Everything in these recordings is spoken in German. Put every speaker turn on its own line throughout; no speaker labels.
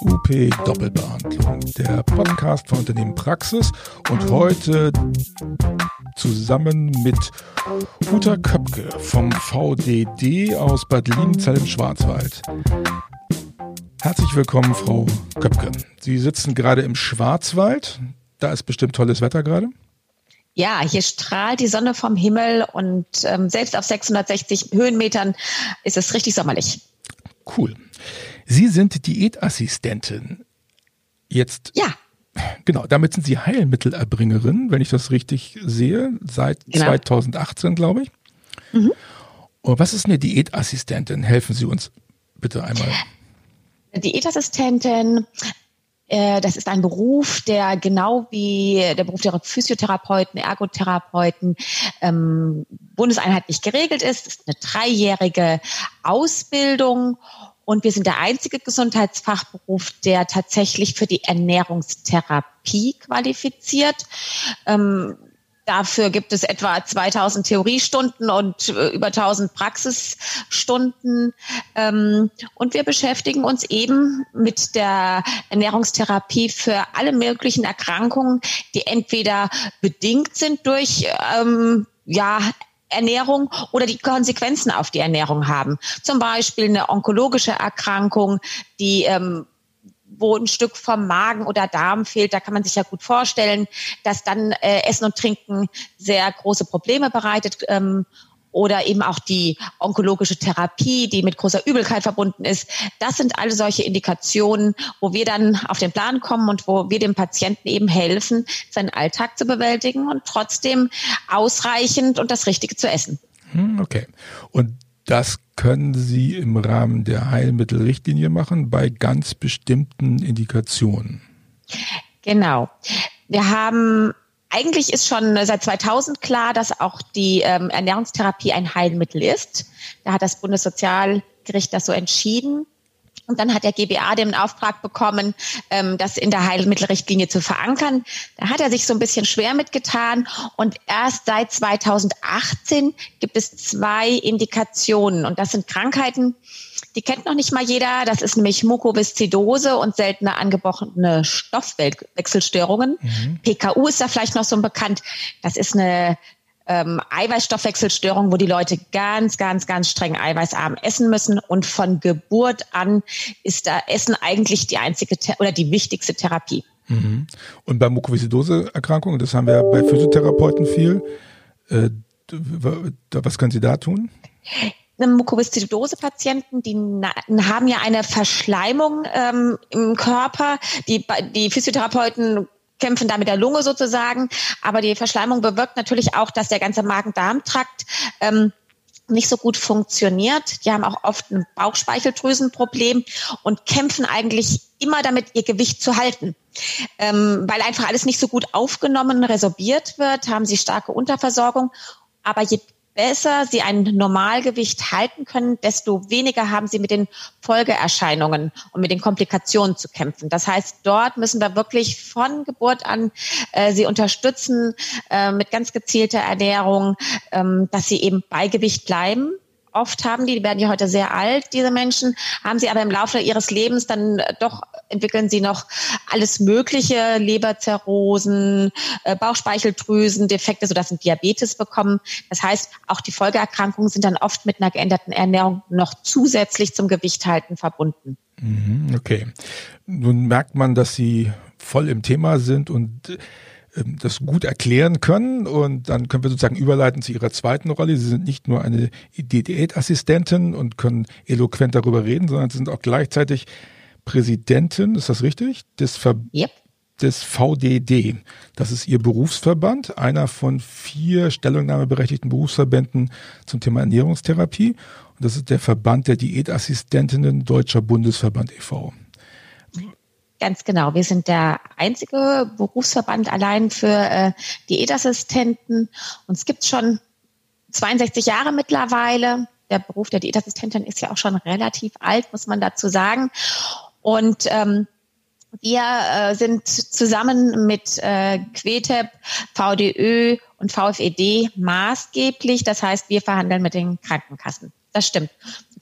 UP Doppelbehandlung, der Podcast von Unternehmen Praxis und heute zusammen mit Uta Köpke vom VDD aus Bad Liebenzell im Schwarzwald. Herzlich willkommen, Frau Köpke. Sie sitzen gerade im Schwarzwald. Da ist bestimmt tolles Wetter gerade.
Ja, hier strahlt die Sonne vom Himmel und ähm, selbst auf 660 Höhenmetern ist es richtig sommerlich.
Cool. Sie sind Diätassistentin. Jetzt.
Ja.
Genau, damit sind Sie Heilmittelerbringerin, wenn ich das richtig sehe, seit genau. 2018, glaube ich. Mhm. Und was ist eine Diätassistentin? Helfen Sie uns bitte einmal.
Diätassistentin äh, das ist ein Beruf, der genau wie der Beruf der Physiotherapeuten, Ergotherapeuten ähm, bundeseinheitlich geregelt ist. Es ist eine dreijährige Ausbildung und wir sind der einzige Gesundheitsfachberuf, der tatsächlich für die Ernährungstherapie qualifiziert. Ähm, Dafür gibt es etwa 2000 Theoriestunden und äh, über 1000 Praxisstunden. Ähm, und wir beschäftigen uns eben mit der Ernährungstherapie für alle möglichen Erkrankungen, die entweder bedingt sind durch ähm, ja, Ernährung oder die Konsequenzen auf die Ernährung haben. Zum Beispiel eine onkologische Erkrankung, die ähm, wo ein Stück vom Magen oder Darm fehlt, da kann man sich ja gut vorstellen, dass dann äh, Essen und Trinken sehr große Probleme bereitet. Ähm, oder eben auch die onkologische Therapie, die mit großer Übelkeit verbunden ist. Das sind alle solche Indikationen, wo wir dann auf den Plan kommen und wo wir dem Patienten eben helfen, seinen Alltag zu bewältigen und trotzdem ausreichend und das Richtige zu essen.
Hm, okay. Und das können Sie im Rahmen der Heilmittelrichtlinie machen bei ganz bestimmten Indikationen.
Genau. Wir haben eigentlich ist schon seit 2000 klar, dass auch die ähm, Ernährungstherapie ein Heilmittel ist. Da hat das Bundessozialgericht das so entschieden. Und dann hat der GBA den Auftrag bekommen, ähm, das in der Heilmittelrichtlinie zu verankern. Da hat er sich so ein bisschen schwer mitgetan. Und erst seit 2018 gibt es zwei Indikationen. Und das sind Krankheiten, die kennt noch nicht mal jeder. Das ist nämlich Mukoviszidose und seltene angebrochene Stoffwechselstörungen. Mhm. PKU ist da vielleicht noch so bekannt. Das ist eine ähm, Eiweißstoffwechselstörung, wo die Leute ganz, ganz, ganz streng eiweißarm essen müssen. Und von Geburt an ist da Essen eigentlich die einzige oder die wichtigste Therapie.
Mhm. Und bei Mukoviszidose-Erkrankungen, das haben wir bei Physiotherapeuten viel. Äh, was können Sie da tun?
Mukoviszidose-Patienten, die haben ja eine Verschleimung ähm, im Körper. Die, die Physiotherapeuten kämpfen da mit der Lunge sozusagen. Aber die Verschleimung bewirkt natürlich auch, dass der ganze Magen-Darm-Trakt ähm, nicht so gut funktioniert. Die haben auch oft ein Bauchspeicheldrüsenproblem und kämpfen eigentlich immer damit, ihr Gewicht zu halten. Ähm, weil einfach alles nicht so gut aufgenommen, resorbiert wird, haben sie starke Unterversorgung. Aber je besser sie ein Normalgewicht halten können, desto weniger haben sie mit den Folgeerscheinungen und mit den Komplikationen zu kämpfen. Das heißt, dort müssen wir wirklich von Geburt an äh, sie unterstützen äh, mit ganz gezielter Ernährung, ähm, dass sie eben bei Gewicht bleiben oft haben die, die werden ja heute sehr alt, diese Menschen, haben sie aber im Laufe ihres Lebens dann doch entwickeln sie noch alles Mögliche, Leberzirrhosen, äh, Bauchspeicheldrüsen, Defekte, sodass sie Diabetes bekommen. Das heißt, auch die Folgeerkrankungen sind dann oft mit einer geänderten Ernährung noch zusätzlich zum Gewichthalten verbunden.
Mhm, okay. Nun merkt man, dass Sie voll im Thema sind und das gut erklären können und dann können wir sozusagen überleiten zu ihrer zweiten Rolle. Sie sind nicht nur eine Diätassistentin und können eloquent darüber reden, sondern sie sind auch gleichzeitig Präsidentin, ist das richtig? Des, Ver yep. des VDD. Das ist ihr Berufsverband, einer von vier stellungnahmeberechtigten Berufsverbänden zum Thema Ernährungstherapie. Und das ist der Verband der Diätassistentinnen Deutscher Bundesverband e.V.
Ganz genau. Wir sind der einzige Berufsverband allein für äh, Diätassistenten. Uns gibt schon 62 Jahre mittlerweile. Der Beruf der Diätassistentin ist ja auch schon relativ alt, muss man dazu sagen. Und ähm, wir äh, sind zusammen mit äh, Quetep, VDÖ und VFED maßgeblich. Das heißt, wir verhandeln mit den Krankenkassen. Das stimmt.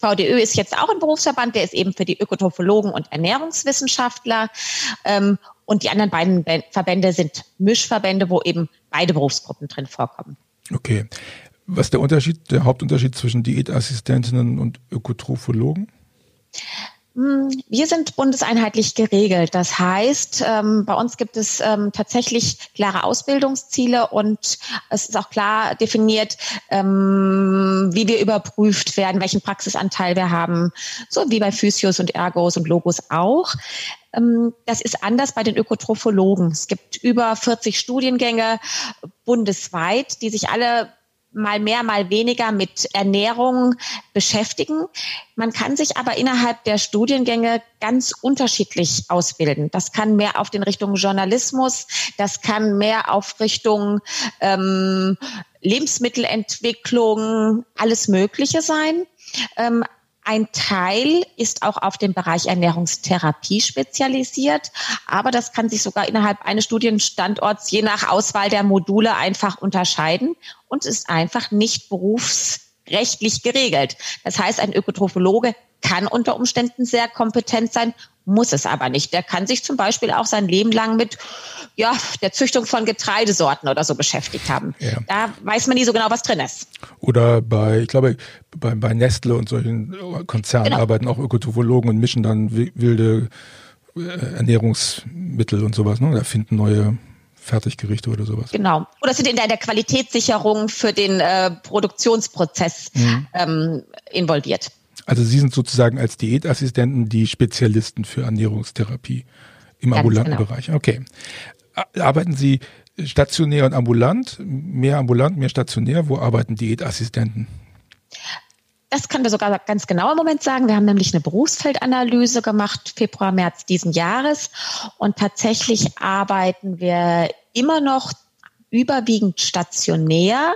VDÖ ist jetzt auch ein Berufsverband, der ist eben für die Ökotrophologen und Ernährungswissenschaftler. Ähm, und die anderen beiden Verbände sind Mischverbände, wo eben beide Berufsgruppen drin vorkommen.
Okay. Was ist der Unterschied, der Hauptunterschied zwischen Diätassistentinnen und Ökotrophologen?
Wir sind bundeseinheitlich geregelt. Das heißt, ähm, bei uns gibt es ähm, tatsächlich klare Ausbildungsziele und es ist auch klar definiert, ähm, wie wir überprüft werden, welchen Praxisanteil wir haben, so wie bei Physios und Ergos und Logos auch. Das ist anders bei den Ökotrophologen. Es gibt über 40 Studiengänge bundesweit, die sich alle mal mehr, mal weniger mit Ernährung beschäftigen. Man kann sich aber innerhalb der Studiengänge ganz unterschiedlich ausbilden. Das kann mehr auf den Richtung Journalismus, das kann mehr auf Richtung ähm, Lebensmittelentwicklung, alles Mögliche sein. Ähm, ein Teil ist auch auf den Bereich Ernährungstherapie spezialisiert, aber das kann sich sogar innerhalb eines Studienstandorts je nach Auswahl der Module einfach unterscheiden und ist einfach nicht berufsrechtlich geregelt. Das heißt, ein Ökotrophologe kann unter Umständen sehr kompetent sein, muss es aber nicht. Der kann sich zum Beispiel auch sein Leben lang mit ja, der Züchtung von Getreidesorten oder so beschäftigt haben. Ja. Da weiß man nie so genau, was drin ist.
Oder bei, ich glaube, bei, bei Nestle und solchen Konzernen genau. arbeiten auch Ökotrophologen und mischen dann wilde äh, Ernährungsmittel und sowas, ne? Oder finden neue Fertiggerichte oder sowas.
Genau. Oder sind in der, der Qualitätssicherung für den äh, Produktionsprozess mhm. ähm, involviert.
Also Sie sind sozusagen als Diätassistenten die Spezialisten für Ernährungstherapie im Ganz ambulanten genau. Bereich. Okay. Arbeiten Sie stationär und ambulant? Mehr ambulant, mehr stationär? Wo arbeiten Diätassistenten?
Das können wir sogar ganz genau im Moment sagen. Wir haben nämlich eine Berufsfeldanalyse gemacht, Februar, März diesen Jahres. Und tatsächlich arbeiten wir immer noch überwiegend stationär.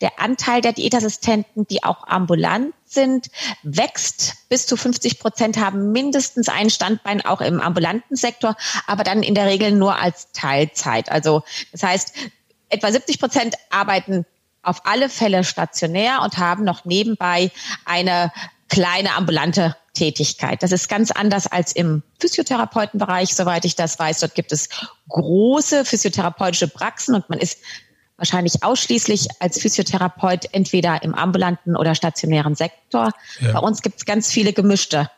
Der Anteil der Diätassistenten, die auch ambulant sind, wächst. Bis zu 50 Prozent haben mindestens ein Standbein auch im ambulanten Sektor, aber dann in der Regel nur als Teilzeit. Also das heißt, etwa 70 Prozent arbeiten auf alle Fälle stationär und haben noch nebenbei eine kleine ambulante Tätigkeit. Das ist ganz anders als im Physiotherapeutenbereich, soweit ich das weiß. Dort gibt es große physiotherapeutische Praxen und man ist wahrscheinlich ausschließlich als Physiotherapeut entweder im ambulanten oder stationären Sektor. Ja. Bei uns gibt es ganz viele gemischte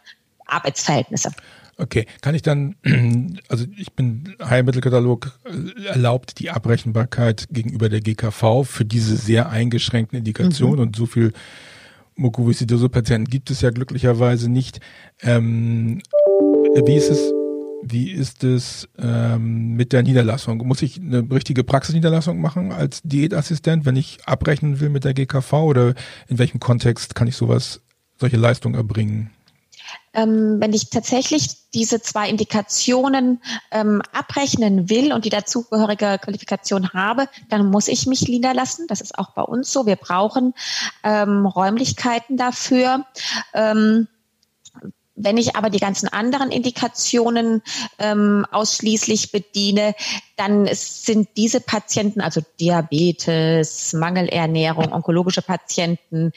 Arbeitsverhältnisse.
Okay, kann ich dann, also ich bin Heilmittelkatalog äh, erlaubt die Abrechenbarkeit gegenüber der GKV für diese sehr eingeschränkten Indikationen mhm. und so viel Mukoviszidose-Patienten gibt es ja glücklicherweise nicht. Ähm, wie ist es wie ist es ähm, mit der Niederlassung? Muss ich eine richtige Praxisniederlassung machen als Diätassistent, wenn ich abrechnen will mit der GKV oder in welchem Kontext kann ich sowas, solche Leistungen erbringen?
Ähm, wenn ich tatsächlich diese zwei Indikationen ähm, abrechnen will und die dazugehörige Qualifikation habe, dann muss ich mich niederlassen. Das ist auch bei uns so. Wir brauchen ähm, Räumlichkeiten dafür. Ähm, wenn ich aber die ganzen anderen Indikationen ähm, ausschließlich bediene, dann sind diese Patienten, also Diabetes, Mangelernährung, onkologische Patienten,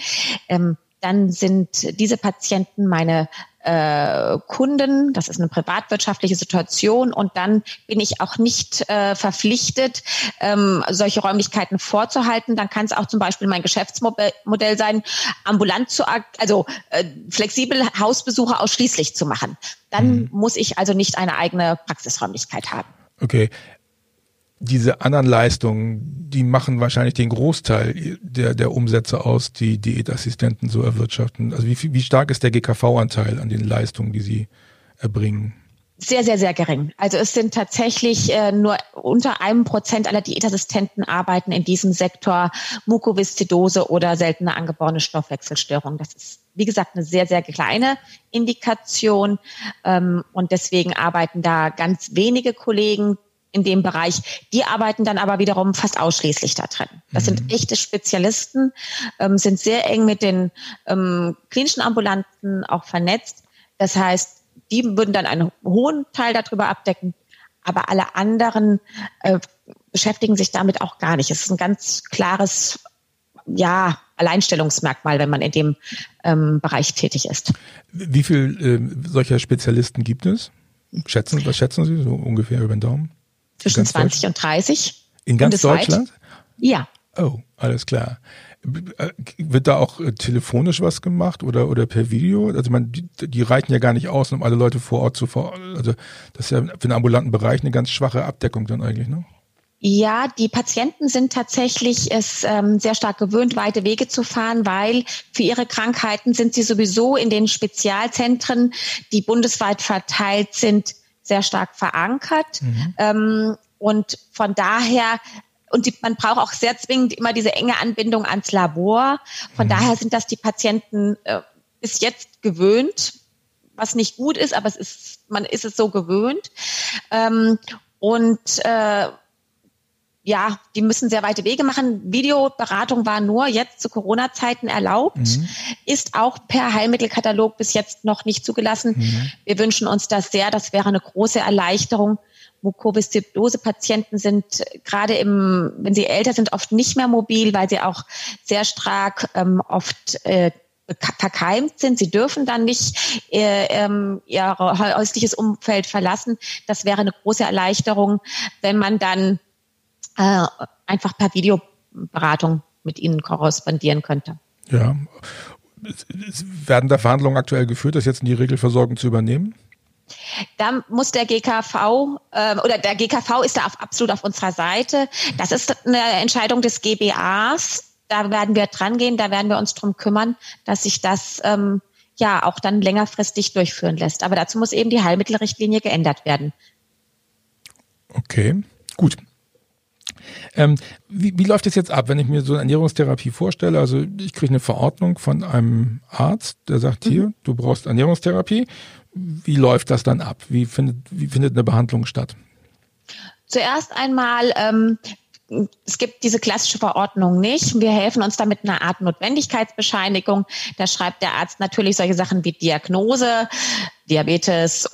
ähm, dann sind diese Patienten meine äh, Kunden. Das ist eine privatwirtschaftliche Situation und dann bin ich auch nicht äh, verpflichtet, ähm, solche Räumlichkeiten vorzuhalten. Dann kann es auch zum Beispiel mein Geschäftsmodell sein, ambulant zu, also äh, flexibel Hausbesuche ausschließlich zu machen. Dann mhm. muss ich also nicht eine eigene Praxisräumlichkeit haben.
Okay diese anderen Leistungen, die machen wahrscheinlich den Großteil der, der Umsätze aus, die Diätassistenten so erwirtschaften. Also wie, wie stark ist der GKV-Anteil an den Leistungen, die sie erbringen?
Sehr, sehr, sehr gering. Also es sind tatsächlich äh, nur unter einem Prozent aller Diätassistenten arbeiten in diesem Sektor Mukoviszidose oder seltene angeborene Stoffwechselstörungen. Das ist, wie gesagt, eine sehr, sehr kleine Indikation. Ähm, und deswegen arbeiten da ganz wenige Kollegen in dem Bereich. Die arbeiten dann aber wiederum fast ausschließlich da drin. Das mhm. sind echte Spezialisten, ähm, sind sehr eng mit den ähm, klinischen Ambulanten auch vernetzt. Das heißt, die würden dann einen hohen Teil darüber abdecken, aber alle anderen äh, beschäftigen sich damit auch gar nicht. Es ist ein ganz klares, ja, Alleinstellungsmerkmal, wenn man in dem ähm, Bereich tätig ist.
Wie viel äh, solcher Spezialisten gibt es? Schätzen, was schätzen Sie so ungefähr über den Daumen?
Zwischen 20 und 30.
In ganz Deutschland?
Ja.
Oh, alles klar. Wird da auch äh, telefonisch was gemacht oder, oder per Video? Also man, die, die reichen ja gar nicht aus, um alle Leute vor Ort zu vor. Also das ist ja für den ambulanten Bereich eine ganz schwache Abdeckung dann eigentlich, ne?
Ja, die Patienten sind tatsächlich es ähm, sehr stark gewöhnt, weite Wege zu fahren, weil für ihre Krankheiten sind sie sowieso in den Spezialzentren, die bundesweit verteilt sind, sehr stark verankert. Mhm. Ähm, und von daher und die, man braucht auch sehr zwingend immer diese enge Anbindung ans Labor. Von mhm. daher sind das die Patienten äh, bis jetzt gewöhnt, was nicht gut ist, aber es ist, man ist es so gewöhnt. Ähm, und äh, ja, die müssen sehr weite Wege machen. Videoberatung war nur jetzt zu Corona-Zeiten erlaubt, mhm. ist auch per Heilmittelkatalog bis jetzt noch nicht zugelassen. Mhm. Wir wünschen uns das sehr. Das wäre eine große Erleichterung. Mukoviszidose-Patienten sind gerade im, wenn sie älter sind, oft nicht mehr mobil, weil sie auch sehr stark ähm, oft äh, verkeimt sind. Sie dürfen dann nicht äh, ähm, ihr häusliches Umfeld verlassen. Das wäre eine große Erleichterung, wenn man dann äh, einfach per Videoberatung mit ihnen korrespondieren könnte.
Ja. Werden da Verhandlungen aktuell geführt, das jetzt in die Regelversorgung zu übernehmen?
Da muss der GKV äh, oder der GKV ist da auf, absolut auf unserer Seite. Das ist eine Entscheidung des GBAs. Da werden wir dran gehen, da werden wir uns drum kümmern, dass sich das ähm, ja auch dann längerfristig durchführen lässt. Aber dazu muss eben die Heilmittelrichtlinie geändert werden.
Okay, gut. Ähm, wie, wie läuft es jetzt ab, wenn ich mir so eine Ernährungstherapie vorstelle? Also ich kriege eine Verordnung von einem Arzt, der sagt, hier, mhm. du brauchst Ernährungstherapie. Wie läuft das dann ab? Wie findet, wie findet eine Behandlung statt?
Zuerst einmal ähm, es gibt diese klassische Verordnung nicht. Wir helfen uns da mit einer Art Notwendigkeitsbescheinigung. Da schreibt der Arzt natürlich solche Sachen wie Diagnose, Diabetes,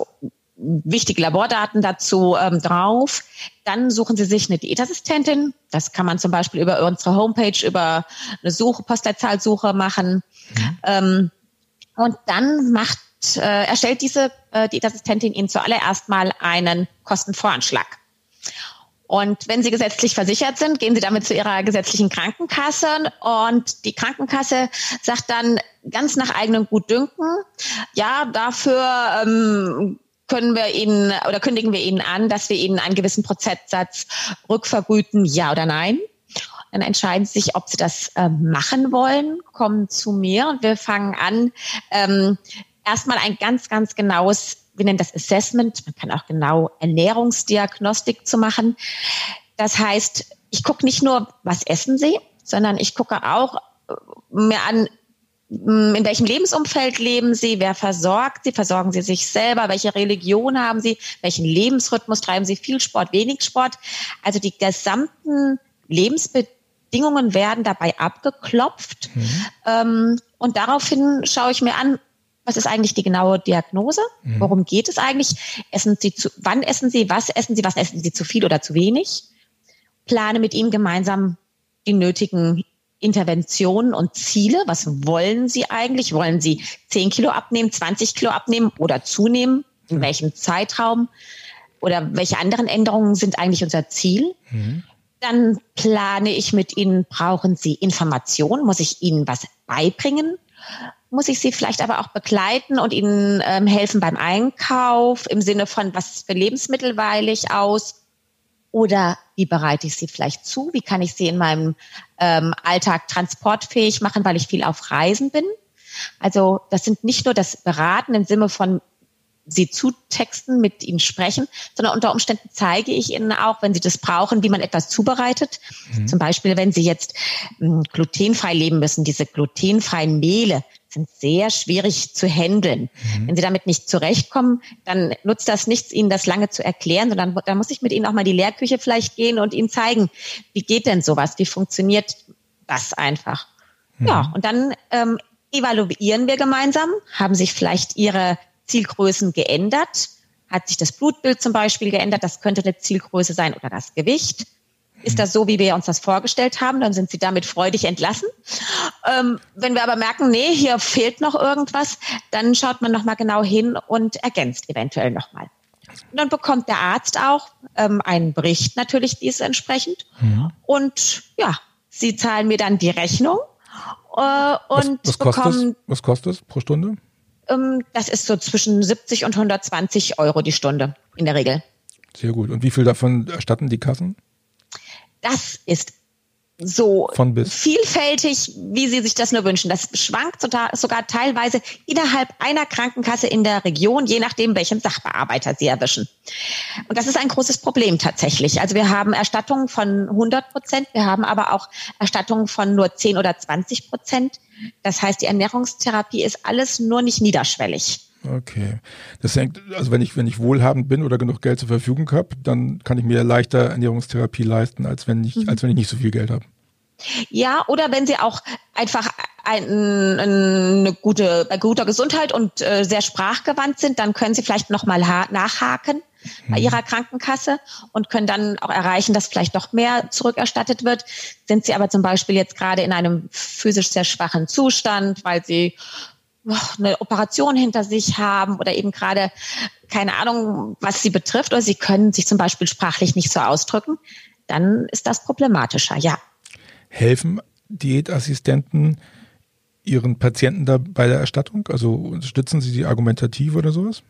wichtige Labordaten dazu ähm, drauf. Dann suchen Sie sich eine Diätassistentin. Das kann man zum Beispiel über unsere Homepage, über eine Suche, Postleitzahlsuche machen. Mhm. Ähm, und dann macht, äh, erstellt diese äh, Diätassistentin Ihnen zuallererst mal einen Kostenvoranschlag. Und wenn Sie gesetzlich versichert sind, gehen Sie damit zu Ihrer gesetzlichen Krankenkasse und die Krankenkasse sagt dann ganz nach eigenem Gutdünken, ja, dafür ähm, können wir Ihnen oder kündigen wir Ihnen an, dass wir Ihnen einen gewissen Prozentsatz rückvergüten, ja oder nein. Dann entscheiden Sie sich, ob Sie das äh, machen wollen, kommen zu mir wir fangen an, ähm, erstmal ein ganz, ganz genaues, wir nennen das Assessment, man kann auch genau Ernährungsdiagnostik zu machen. Das heißt, ich gucke nicht nur, was essen Sie, sondern ich gucke auch äh, mir an, in welchem Lebensumfeld leben Sie? Wer versorgt Sie? Versorgen Sie sich selber? Welche Religion haben Sie? Welchen Lebensrhythmus treiben Sie? Viel Sport, wenig Sport? Also die gesamten Lebensbedingungen werden dabei abgeklopft. Mhm. Ähm, und daraufhin schaue ich mir an, was ist eigentlich die genaue Diagnose? Mhm. Worum geht es eigentlich? Essen Sie zu, wann essen Sie? Was essen Sie? Was essen Sie zu viel oder zu wenig? Plane mit ihm gemeinsam die nötigen Interventionen und Ziele. Was wollen Sie eigentlich? Wollen Sie 10 Kilo abnehmen, 20 Kilo abnehmen oder zunehmen? In welchem Zeitraum? Oder welche anderen Änderungen sind eigentlich unser Ziel? Mhm. Dann plane ich mit Ihnen, brauchen Sie Informationen? Muss ich Ihnen was beibringen? Muss ich Sie vielleicht aber auch begleiten und Ihnen ähm, helfen beim Einkauf im Sinne von, was für Lebensmittel weile ich aus? Oder wie bereite ich sie vielleicht zu? Wie kann ich sie in meinem ähm, Alltag transportfähig machen, weil ich viel auf Reisen bin? Also das sind nicht nur das Beraten im Sinne von sie zutexten, mit ihnen sprechen, sondern unter Umständen zeige ich ihnen auch, wenn sie das brauchen, wie man etwas zubereitet. Mhm. Zum Beispiel, wenn sie jetzt hm, glutenfrei leben müssen, diese glutenfreien Mehle, sind sehr schwierig zu handeln. Mhm. Wenn Sie damit nicht zurechtkommen, dann nutzt das nichts, Ihnen das lange zu erklären, sondern dann muss ich mit Ihnen auch mal die Lehrküche vielleicht gehen und Ihnen zeigen, wie geht denn sowas, wie funktioniert das einfach. Mhm. Ja, und dann ähm, evaluieren wir gemeinsam, haben sich vielleicht Ihre Zielgrößen geändert, hat sich das Blutbild zum Beispiel geändert, das könnte eine Zielgröße sein oder das Gewicht. Ist das so, wie wir uns das vorgestellt haben, dann sind sie damit freudig entlassen. Ähm, wenn wir aber merken, nee, hier fehlt noch irgendwas, dann schaut man nochmal genau hin und ergänzt eventuell nochmal. Und dann bekommt der Arzt auch ähm, einen Bericht natürlich dies entsprechend. Mhm. Und ja, sie zahlen mir dann die Rechnung äh, und
was, was kostet bekommen. Es, was kostet es pro Stunde?
Ähm, das ist so zwischen 70 und 120 Euro die Stunde in der Regel.
Sehr gut. Und wie viel davon erstatten die Kassen?
Das ist so vielfältig, wie Sie sich das nur wünschen. Das schwankt sogar teilweise innerhalb einer Krankenkasse in der Region, je nachdem, welchen Sachbearbeiter Sie erwischen. Und das ist ein großes Problem tatsächlich. Also wir haben Erstattungen von 100 Prozent, wir haben aber auch Erstattungen von nur 10 oder 20 Prozent. Das heißt, die Ernährungstherapie ist alles nur nicht niederschwellig.
Okay. Das hängt, also wenn ich, wenn ich wohlhabend bin oder genug Geld zur Verfügung habe, dann kann ich mir leichter Ernährungstherapie leisten, als wenn ich, mhm. als wenn ich nicht so viel Geld habe.
Ja, oder wenn sie auch einfach ein, eine gute, bei guter Gesundheit und äh, sehr sprachgewandt sind, dann können sie vielleicht nochmal nachhaken bei mhm. ihrer Krankenkasse und können dann auch erreichen, dass vielleicht doch mehr zurückerstattet wird. Sind sie aber zum Beispiel jetzt gerade in einem physisch sehr schwachen Zustand, weil sie eine Operation hinter sich haben oder eben gerade keine Ahnung, was sie betrifft, oder sie können sich zum Beispiel sprachlich nicht so ausdrücken, dann ist das problematischer, ja.
Helfen Diätassistenten ihren Patienten da bei der Erstattung? Also unterstützen sie sie argumentativ oder sowas?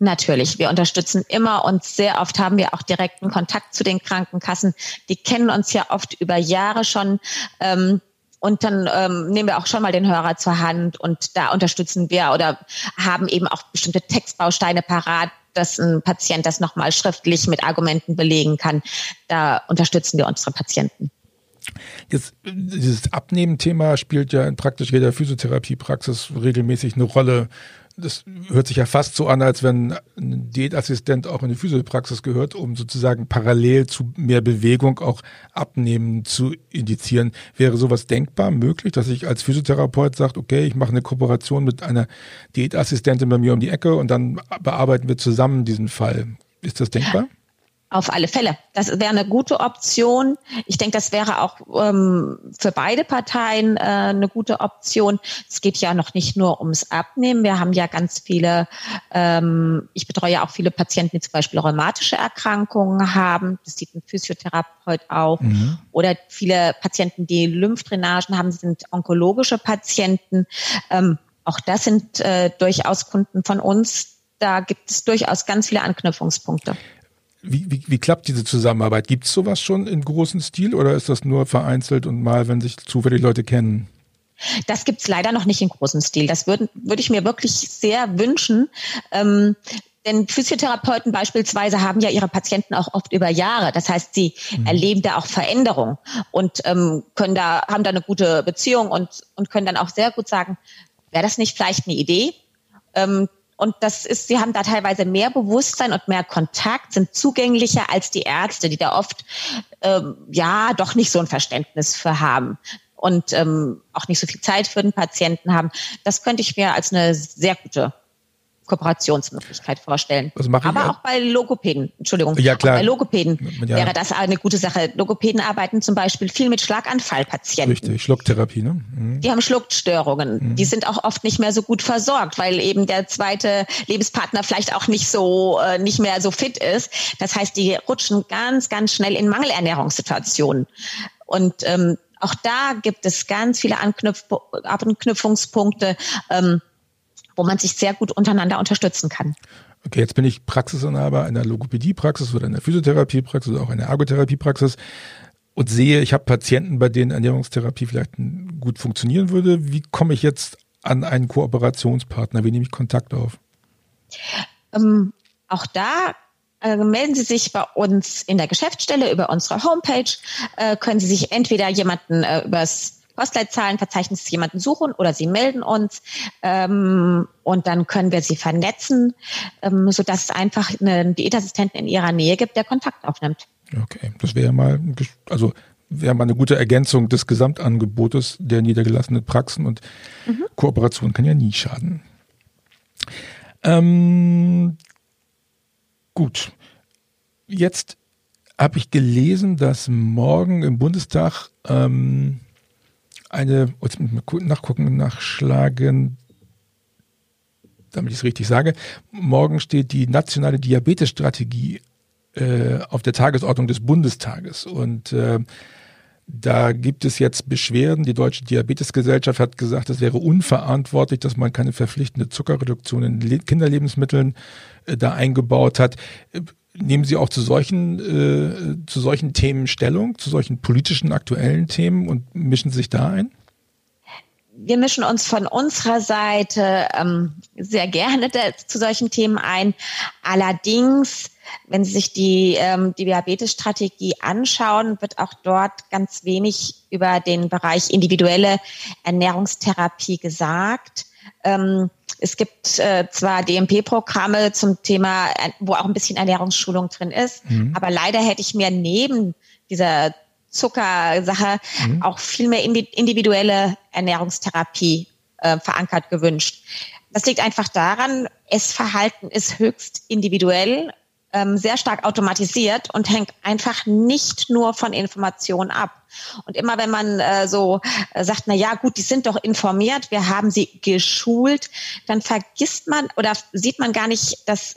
Natürlich, wir unterstützen immer und sehr oft haben wir auch direkten Kontakt zu den Krankenkassen. Die kennen uns ja oft über Jahre schon. Ähm, und dann ähm, nehmen wir auch schon mal den Hörer zur Hand und da unterstützen wir oder haben eben auch bestimmte Textbausteine parat, dass ein Patient das nochmal schriftlich mit Argumenten belegen kann. Da unterstützen wir unsere Patienten.
Jetzt, dieses Abnehmen-Thema spielt ja in praktisch jeder Physiotherapiepraxis regelmäßig eine Rolle das hört sich ja fast so an, als wenn ein Diätassistent auch in die Physiopraxis gehört, um sozusagen parallel zu mehr Bewegung auch Abnehmen zu indizieren. Wäre sowas denkbar möglich, dass ich als Physiotherapeut sagt, okay, ich mache eine Kooperation mit einer Diätassistentin bei mir um die Ecke und dann bearbeiten wir zusammen diesen Fall. Ist das denkbar?
Auf alle Fälle. Das wäre eine gute Option. Ich denke, das wäre auch ähm, für beide Parteien äh, eine gute Option. Es geht ja noch nicht nur ums Abnehmen. Wir haben ja ganz viele, ähm, ich betreue auch viele Patienten, die zum Beispiel rheumatische Erkrankungen haben. Das sieht ein Physiotherapeut auch. Mhm. Oder viele Patienten, die Lymphdrainagen haben, sind onkologische Patienten. Ähm, auch das sind äh, durchaus Kunden von uns. Da gibt es durchaus ganz viele Anknüpfungspunkte.
Wie, wie, wie klappt diese Zusammenarbeit? Gibt es sowas schon in großem Stil oder ist das nur vereinzelt und mal, wenn sich zufällig Leute kennen?
Das gibt's leider noch nicht in großem Stil. Das würde würd ich mir wirklich sehr wünschen. Ähm, denn Physiotherapeuten beispielsweise haben ja ihre Patienten auch oft über Jahre. Das heißt, sie mhm. erleben da auch Veränderung und ähm, können da, haben da eine gute Beziehung und, und können dann auch sehr gut sagen, wäre das nicht vielleicht eine Idee? Ähm, und das ist, sie haben da teilweise mehr Bewusstsein und mehr Kontakt, sind zugänglicher als die Ärzte, die da oft ähm, ja doch nicht so ein Verständnis für haben und ähm, auch nicht so viel Zeit für den Patienten haben. Das könnte ich mir als eine sehr gute Kooperationsmöglichkeit vorstellen. Aber auch bei Logopäden, Entschuldigung,
ja, klar.
bei Logopäden ja. wäre das eine gute Sache. Logopäden arbeiten zum Beispiel viel mit Schlaganfallpatienten.
Richtig, Schlucktherapie, ne?
Mhm. Die haben Schluckstörungen. Mhm. Die sind auch oft nicht mehr so gut versorgt, weil eben der zweite Lebenspartner vielleicht auch nicht so, äh, nicht mehr so fit ist. Das heißt, die rutschen ganz, ganz schnell in Mangelernährungssituationen. Und ähm, auch da gibt es ganz viele Anknüpf Anknüpfungspunkte. Ähm, wo man sich sehr gut untereinander unterstützen kann.
Okay, jetzt bin ich Praxisinhaber einer Logopädiepraxis oder einer Physiotherapiepraxis oder auch einer Ergotherapiepraxis und sehe, ich habe Patienten, bei denen Ernährungstherapie vielleicht gut funktionieren würde. Wie komme ich jetzt an einen Kooperationspartner? Wie nehme ich Kontakt auf?
Ähm, auch da äh, melden Sie sich bei uns in der Geschäftsstelle über unsere Homepage. Äh, können Sie sich entweder jemanden äh, übers Postleitzahlenverzeichnis jemanden suchen oder sie melden uns ähm, und dann können wir sie vernetzen, ähm, sodass es einfach einen Diätassistenten in ihrer Nähe gibt, der Kontakt aufnimmt.
Okay, das wäre mal, also wäre mal eine gute Ergänzung des Gesamtangebotes der niedergelassenen Praxen und mhm. Kooperation kann ja nie schaden. Ähm, gut, jetzt habe ich gelesen, dass morgen im Bundestag ähm, eine, nachgucken, nachschlagen, damit ich es richtig sage, morgen steht die nationale Diabetesstrategie äh, auf der Tagesordnung des Bundestages. Und äh, da gibt es jetzt Beschwerden. Die Deutsche Diabetesgesellschaft hat gesagt, es wäre unverantwortlich, dass man keine verpflichtende Zuckerreduktion in Kinderlebensmitteln äh, da eingebaut hat. Nehmen Sie auch zu solchen, äh, zu solchen Themen Stellung, zu solchen politischen aktuellen Themen und mischen sich da ein?
wir mischen uns von unserer Seite ähm, sehr gerne zu solchen Themen ein. Allerdings, wenn Sie sich die, ähm, die Diabetes-Strategie anschauen, wird auch dort ganz wenig über den Bereich individuelle Ernährungstherapie gesagt. Ähm, es gibt äh, zwar DMP-Programme zum Thema, äh, wo auch ein bisschen Ernährungsschulung drin ist, mhm. aber leider hätte ich mir neben dieser Zuckersache mhm. auch viel mehr individuelle Ernährungstherapie äh, verankert gewünscht. Das liegt einfach daran, Essverhalten ist höchst individuell, ähm, sehr stark automatisiert und hängt einfach nicht nur von Informationen ab. Und immer wenn man äh, so äh, sagt, na ja, gut, die sind doch informiert, wir haben sie geschult, dann vergisst man oder sieht man gar nicht, dass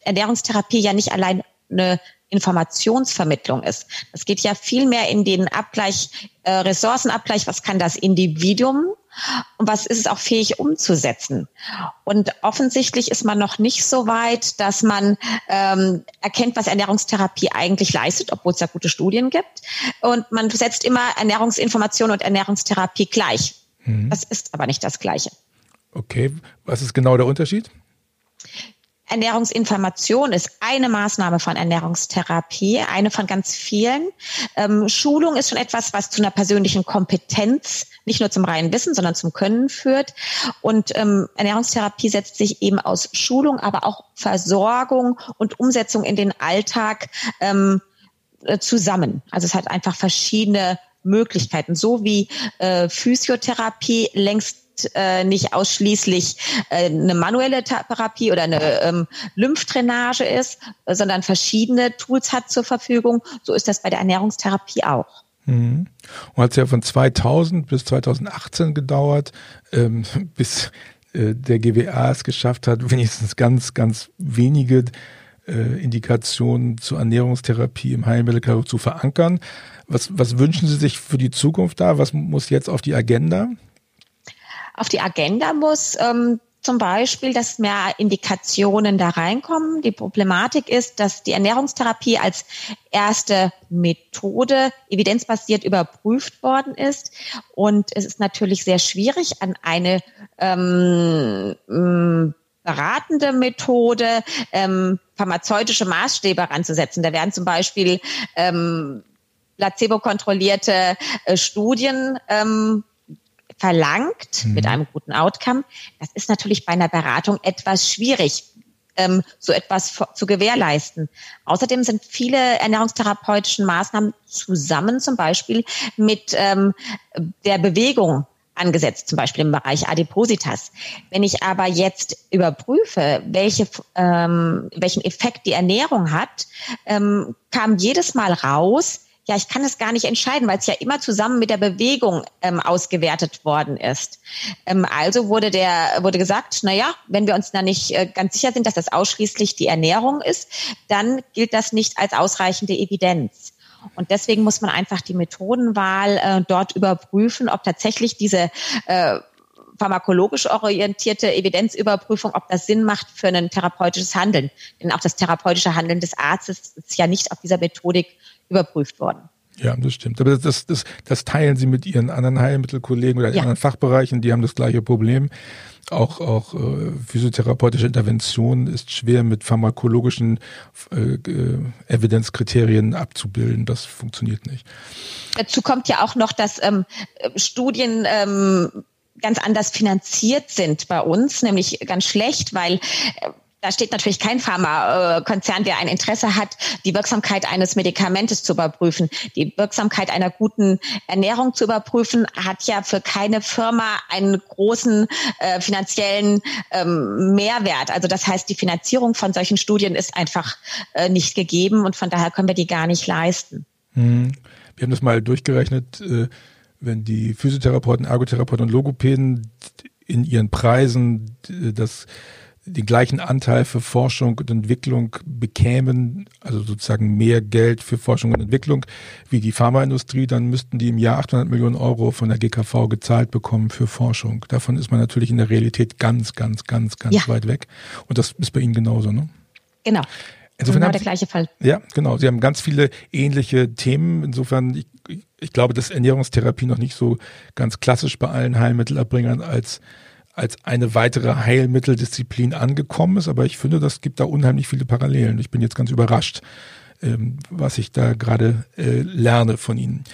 Ernährungstherapie ja nicht allein eine Informationsvermittlung ist. Das geht ja viel mehr in den Abgleich, äh, Ressourcenabgleich, was kann das Individuum und was ist es auch fähig umzusetzen. Und offensichtlich ist man noch nicht so weit, dass man ähm, erkennt, was Ernährungstherapie eigentlich leistet, obwohl es ja gute Studien gibt. Und man setzt immer Ernährungsinformation und Ernährungstherapie gleich. Mhm. Das ist aber nicht das Gleiche.
Okay, was ist genau der Unterschied?
Ernährungsinformation ist eine Maßnahme von Ernährungstherapie, eine von ganz vielen. Ähm, Schulung ist schon etwas, was zu einer persönlichen Kompetenz, nicht nur zum reinen Wissen, sondern zum Können führt. Und ähm, Ernährungstherapie setzt sich eben aus Schulung, aber auch Versorgung und Umsetzung in den Alltag ähm, äh, zusammen. Also es hat einfach verschiedene Möglichkeiten, so wie äh, Physiotherapie längst äh, nicht ausschließlich äh, eine manuelle Therapie oder eine ähm, Lymphdrainage ist, sondern verschiedene Tools hat zur Verfügung. So ist das bei der Ernährungstherapie auch.
Mhm. Und hat es ja von 2000 bis 2018 gedauert, ähm, bis äh, der GWA es geschafft hat, wenigstens ganz, ganz wenige äh, Indikationen zur Ernährungstherapie im Heilmittelkatalog zu verankern. Was, was wünschen Sie sich für die Zukunft da? Was muss jetzt auf die Agenda?
Auf die Agenda muss ähm, zum Beispiel, dass mehr Indikationen da reinkommen. Die Problematik ist, dass die Ernährungstherapie als erste Methode evidenzbasiert überprüft worden ist. Und es ist natürlich sehr schwierig, an eine ähm, beratende Methode ähm, pharmazeutische Maßstäbe heranzusetzen. Da werden zum Beispiel ähm, placebo-kontrollierte äh, Studien ähm, verlangt mhm. mit einem guten Outcome. Das ist natürlich bei einer Beratung etwas schwierig, ähm, so etwas zu gewährleisten. Außerdem sind viele ernährungstherapeutischen Maßnahmen zusammen zum Beispiel mit ähm, der Bewegung angesetzt, zum Beispiel im Bereich Adipositas. Wenn ich aber jetzt überprüfe, welche, ähm, welchen Effekt die Ernährung hat, ähm, kam jedes Mal raus, ja, ich kann es gar nicht entscheiden, weil es ja immer zusammen mit der Bewegung ähm, ausgewertet worden ist. Ähm, also wurde der wurde gesagt, na ja, wenn wir uns da nicht äh, ganz sicher sind, dass das ausschließlich die Ernährung ist, dann gilt das nicht als ausreichende Evidenz. Und deswegen muss man einfach die Methodenwahl äh, dort überprüfen, ob tatsächlich diese äh, pharmakologisch orientierte Evidenzüberprüfung, ob das Sinn macht für ein therapeutisches Handeln. Denn auch das therapeutische Handeln des Arztes ist ja nicht auf dieser Methodik überprüft worden.
Ja, das stimmt. Aber das, das, das teilen Sie mit Ihren anderen Heilmittelkollegen oder ja. anderen Fachbereichen, die haben das gleiche Problem. Auch, auch äh, physiotherapeutische Intervention ist schwer mit pharmakologischen äh, äh, Evidenzkriterien abzubilden. Das funktioniert nicht.
Dazu kommt ja auch noch, dass ähm, Studien ähm, ganz anders finanziert sind bei uns, nämlich ganz schlecht, weil äh, da steht natürlich kein Pharmakonzern, der ein Interesse hat, die Wirksamkeit eines Medikamentes zu überprüfen. Die Wirksamkeit einer guten Ernährung zu überprüfen, hat ja für keine Firma einen großen äh, finanziellen ähm, Mehrwert. Also das heißt, die Finanzierung von solchen Studien ist einfach äh, nicht gegeben und von daher können wir die gar nicht leisten.
Hm. Wir haben das mal durchgerechnet, äh, wenn die Physiotherapeuten, Ergotherapeuten und Logopäden in ihren Preisen äh, das den gleichen Anteil für Forschung und Entwicklung bekämen, also sozusagen mehr Geld für Forschung und Entwicklung wie die Pharmaindustrie, dann müssten die im Jahr 800 Millionen Euro von der GKV gezahlt bekommen für Forschung. Davon ist man natürlich in der Realität ganz, ganz, ganz, ganz ja. weit weg. Und das ist bei Ihnen genauso, ne?
Genau.
Insofern
genau der gleiche Fall.
Ja, genau. Sie haben ganz viele ähnliche Themen. Insofern, ich, ich glaube, dass Ernährungstherapie noch nicht so ganz klassisch bei allen Heilmittelerbringern als als eine weitere Heilmitteldisziplin angekommen ist, aber ich finde, das gibt da unheimlich viele Parallelen. Ich bin jetzt ganz überrascht, ähm, was ich da gerade äh, lerne von Ihnen.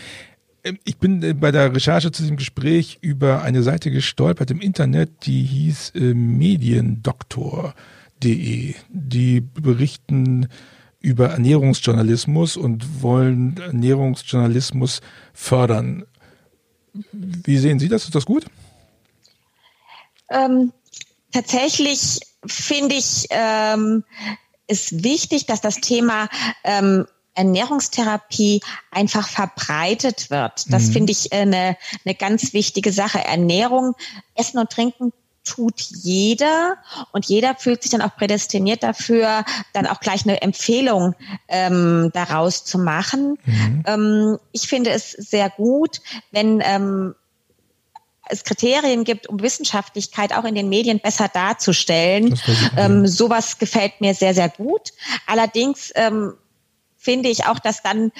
Ähm, ich bin äh, bei der Recherche zu diesem Gespräch über eine Seite gestolpert im Internet, die hieß äh, mediendoktor.de. Die berichten über Ernährungsjournalismus und wollen Ernährungsjournalismus fördern. Wie sehen Sie das? Ist das gut?
Ähm, tatsächlich finde ich ähm, ist wichtig, dass das Thema ähm, Ernährungstherapie einfach verbreitet wird. Das mhm. finde ich eine, eine ganz wichtige Sache. Ernährung, Essen und Trinken tut jeder und jeder fühlt sich dann auch prädestiniert dafür, dann auch gleich eine Empfehlung ähm, daraus zu machen. Mhm. Ähm, ich finde es sehr gut, wenn ähm, es Kriterien gibt, um Wissenschaftlichkeit auch in den Medien besser darzustellen. Ähm, sowas gefällt mir sehr, sehr gut. Allerdings ähm, finde ich auch, dass dann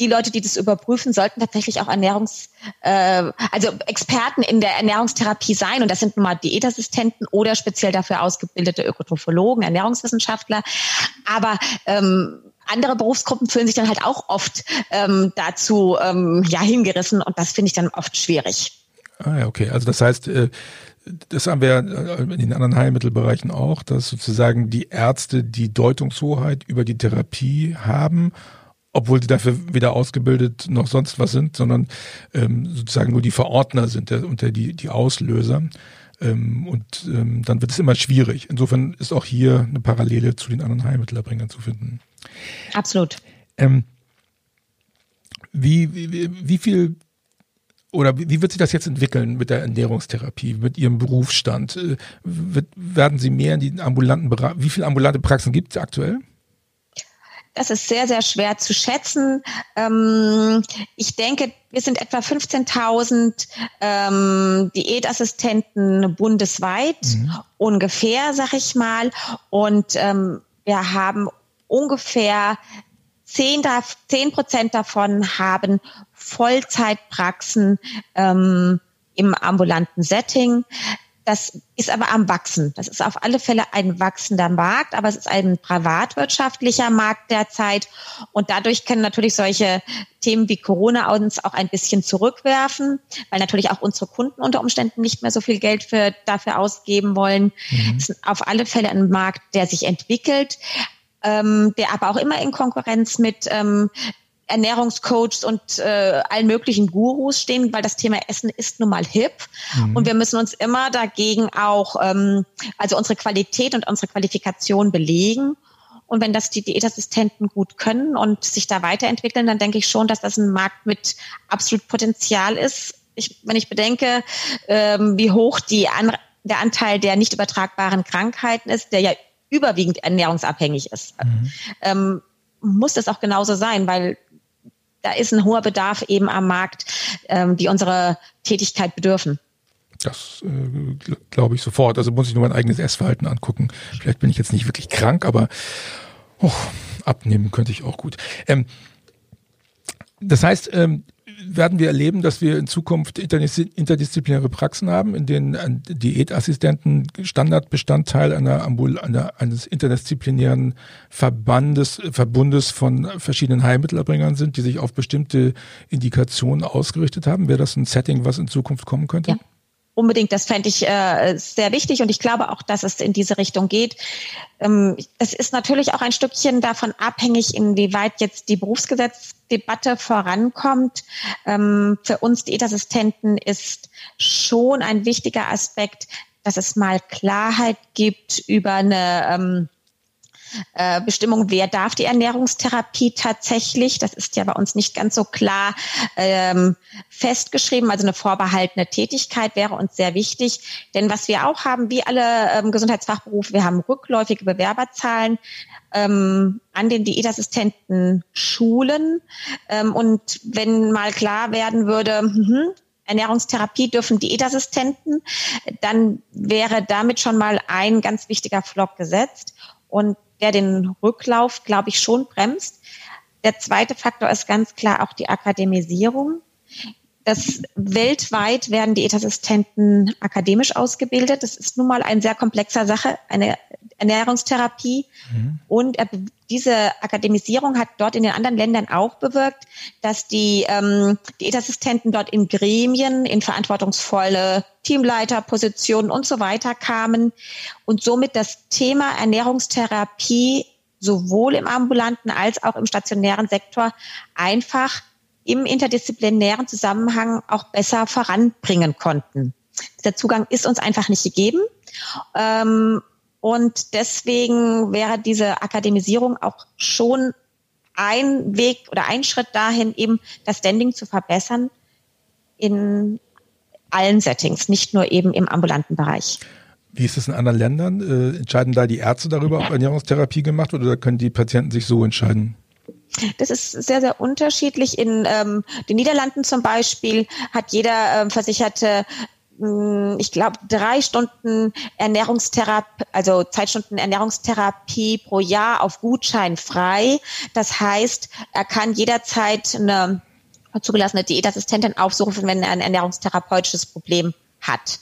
die Leute, die das überprüfen, sollten tatsächlich auch Ernährungs, äh, also Experten in der Ernährungstherapie sein. Und das sind nun mal Diätassistenten oder speziell dafür ausgebildete Ökotrophologen, Ernährungswissenschaftler. Aber ähm, andere Berufsgruppen fühlen sich dann halt auch oft ähm, dazu ähm, ja hingerissen und das finde ich dann oft schwierig.
Ah ja, okay. Also das heißt, äh, das haben wir äh, in den anderen Heilmittelbereichen auch, dass sozusagen die Ärzte die Deutungshoheit über die Therapie haben, obwohl sie dafür weder ausgebildet noch sonst was sind, sondern ähm, sozusagen nur die Verordner sind und die, die Auslöser. Ähm, und ähm, dann wird es immer schwierig. Insofern ist auch hier eine Parallele zu den anderen Heilmittelerbringern zu finden.
Absolut.
Ähm, wie, wie, wie viel oder wie wird sich das jetzt entwickeln mit der Ernährungstherapie, mit Ihrem Berufsstand? Äh, wird, werden Sie mehr in die ambulanten Bereiche, wie viele ambulante Praxen gibt es aktuell?
Das ist sehr, sehr schwer zu schätzen. Ähm, ich denke, wir sind etwa 15.000 ähm, Diätassistenten bundesweit, mhm. ungefähr, sag ich mal. Und ähm, wir haben ungefähr Zehn, zehn Prozent davon haben Vollzeitpraxen ähm, im ambulanten Setting. Das ist aber am Wachsen. Das ist auf alle Fälle ein wachsender Markt, aber es ist ein privatwirtschaftlicher Markt derzeit. Und dadurch können natürlich solche Themen wie Corona uns auch ein bisschen zurückwerfen, weil natürlich auch unsere Kunden unter Umständen nicht mehr so viel Geld für, dafür ausgeben wollen. Mhm. Es ist auf alle Fälle ein Markt, der sich entwickelt, ähm, der aber auch immer in Konkurrenz mit ähm, Ernährungscoaches und äh, allen möglichen Gurus stehen, weil das Thema Essen ist nun mal hip mhm. und wir müssen uns immer dagegen auch, ähm, also unsere Qualität und unsere Qualifikation belegen. Und wenn das die Diätassistenten gut können und sich da weiterentwickeln, dann denke ich schon, dass das ein Markt mit absolut Potenzial ist. Ich, wenn ich bedenke, ähm, wie hoch die An der Anteil der nicht übertragbaren Krankheiten ist, der ja überwiegend ernährungsabhängig ist, mhm. ähm, muss das auch genauso sein, weil da ist ein hoher Bedarf eben am Markt, ähm, die unsere Tätigkeit bedürfen.
Das äh, glaube ich sofort. Also muss ich nur mein eigenes Essverhalten angucken. Vielleicht bin ich jetzt nicht wirklich krank, aber oh, abnehmen könnte ich auch gut. Ähm, das heißt, ähm, werden wir erleben, dass wir in Zukunft interdisziplinäre Praxen haben, in denen Diätassistenten Standardbestandteil einer, einer, eines interdisziplinären Verbandes, Verbundes von verschiedenen Heilmittelerbringern sind, die sich auf bestimmte Indikationen ausgerichtet haben. Wäre das ein Setting, was in Zukunft kommen könnte?
Ja. Unbedingt, das fände ich äh, sehr wichtig und ich glaube auch, dass es in diese Richtung geht. Ähm, es ist natürlich auch ein Stückchen davon abhängig, inwieweit jetzt die Berufsgesetzdebatte vorankommt. Ähm, für uns Diätassistenten ist schon ein wichtiger Aspekt, dass es mal Klarheit gibt über eine ähm, äh, Bestimmung, wer darf die Ernährungstherapie tatsächlich. Das ist ja bei uns nicht ganz so klar ähm, festgeschrieben. Also eine vorbehaltene Tätigkeit wäre uns sehr wichtig. Denn was wir auch haben, wie alle ähm, Gesundheitsfachberufe, wir haben rückläufige Bewerberzahlen ähm, an den Diätassistenten Schulen. Ähm, und wenn mal klar werden würde, hm, Ernährungstherapie dürfen Diätassistenten, dann wäre damit schon mal ein ganz wichtiger Flock gesetzt. Und der den Rücklauf, glaube ich, schon bremst. Der zweite Faktor ist ganz klar auch die Akademisierung. Das weltweit werden die Etassistenten akademisch ausgebildet. Das ist nun mal eine sehr komplexer Sache, eine Ernährungstherapie. Mhm. Und diese Akademisierung hat dort in den anderen Ländern auch bewirkt, dass die, ähm, die Etassistenten dort in Gremien, in verantwortungsvolle Teamleiterpositionen und so weiter kamen und somit das Thema Ernährungstherapie sowohl im ambulanten als auch im stationären Sektor einfach im interdisziplinären Zusammenhang auch besser voranbringen konnten. Dieser Zugang ist uns einfach nicht gegeben. Ähm, und deswegen wäre diese Akademisierung auch schon ein Weg oder ein Schritt dahin, eben das Standing zu verbessern in allen Settings, nicht nur eben im ambulanten Bereich.
Wie ist es in anderen Ländern? Äh, entscheiden da die Ärzte darüber, ob Ernährungstherapie gemacht wird oder können die Patienten sich so entscheiden?
Das ist sehr, sehr unterschiedlich. In ähm, den Niederlanden zum Beispiel hat jeder ähm, Versicherte hm, ich glaube, drei Stunden Ernährungstherapie, also Zeitstunden Ernährungstherapie pro Jahr auf Gutschein frei. Das heißt, er kann jederzeit eine zugelassene Diätassistentin aufsuchen, wenn er ein ernährungstherapeutisches Problem hat.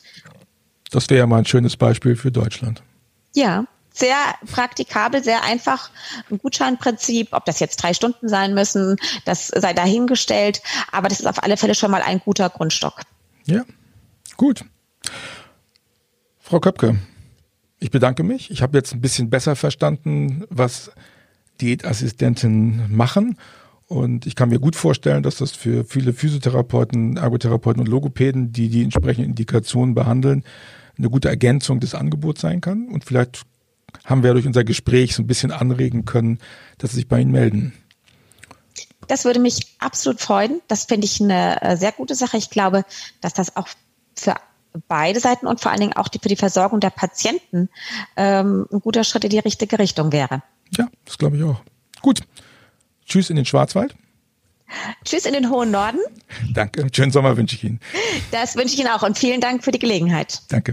Das wäre ja mal ein schönes Beispiel für Deutschland.
Ja, sehr praktikabel, sehr einfach. Ein Gutscheinprinzip, ob das jetzt drei Stunden sein müssen, das sei dahingestellt. Aber das ist auf alle Fälle schon mal ein guter Grundstock.
Ja, gut. Frau Köpke, ich bedanke mich. Ich habe jetzt ein bisschen besser verstanden, was Diätassistenten machen. Und ich kann mir gut vorstellen, dass das für viele Physiotherapeuten, Ergotherapeuten und Logopäden, die die entsprechenden Indikationen behandeln, eine gute Ergänzung des Angebots sein kann. Und vielleicht haben wir durch unser Gespräch so ein bisschen anregen können, dass sie sich bei Ihnen melden.
Das würde mich absolut freuen. Das finde ich eine äh, sehr gute Sache. Ich glaube, dass das auch für beide Seiten und vor allen Dingen auch die, für die Versorgung der Patienten ähm, ein guter Schritt in die richtige Richtung wäre.
Ja, das glaube ich auch. Gut. Tschüss in den Schwarzwald.
Tschüss in den hohen Norden.
Danke. Schönen Sommer wünsche ich Ihnen.
Das wünsche ich Ihnen auch und vielen Dank für die Gelegenheit.
Danke.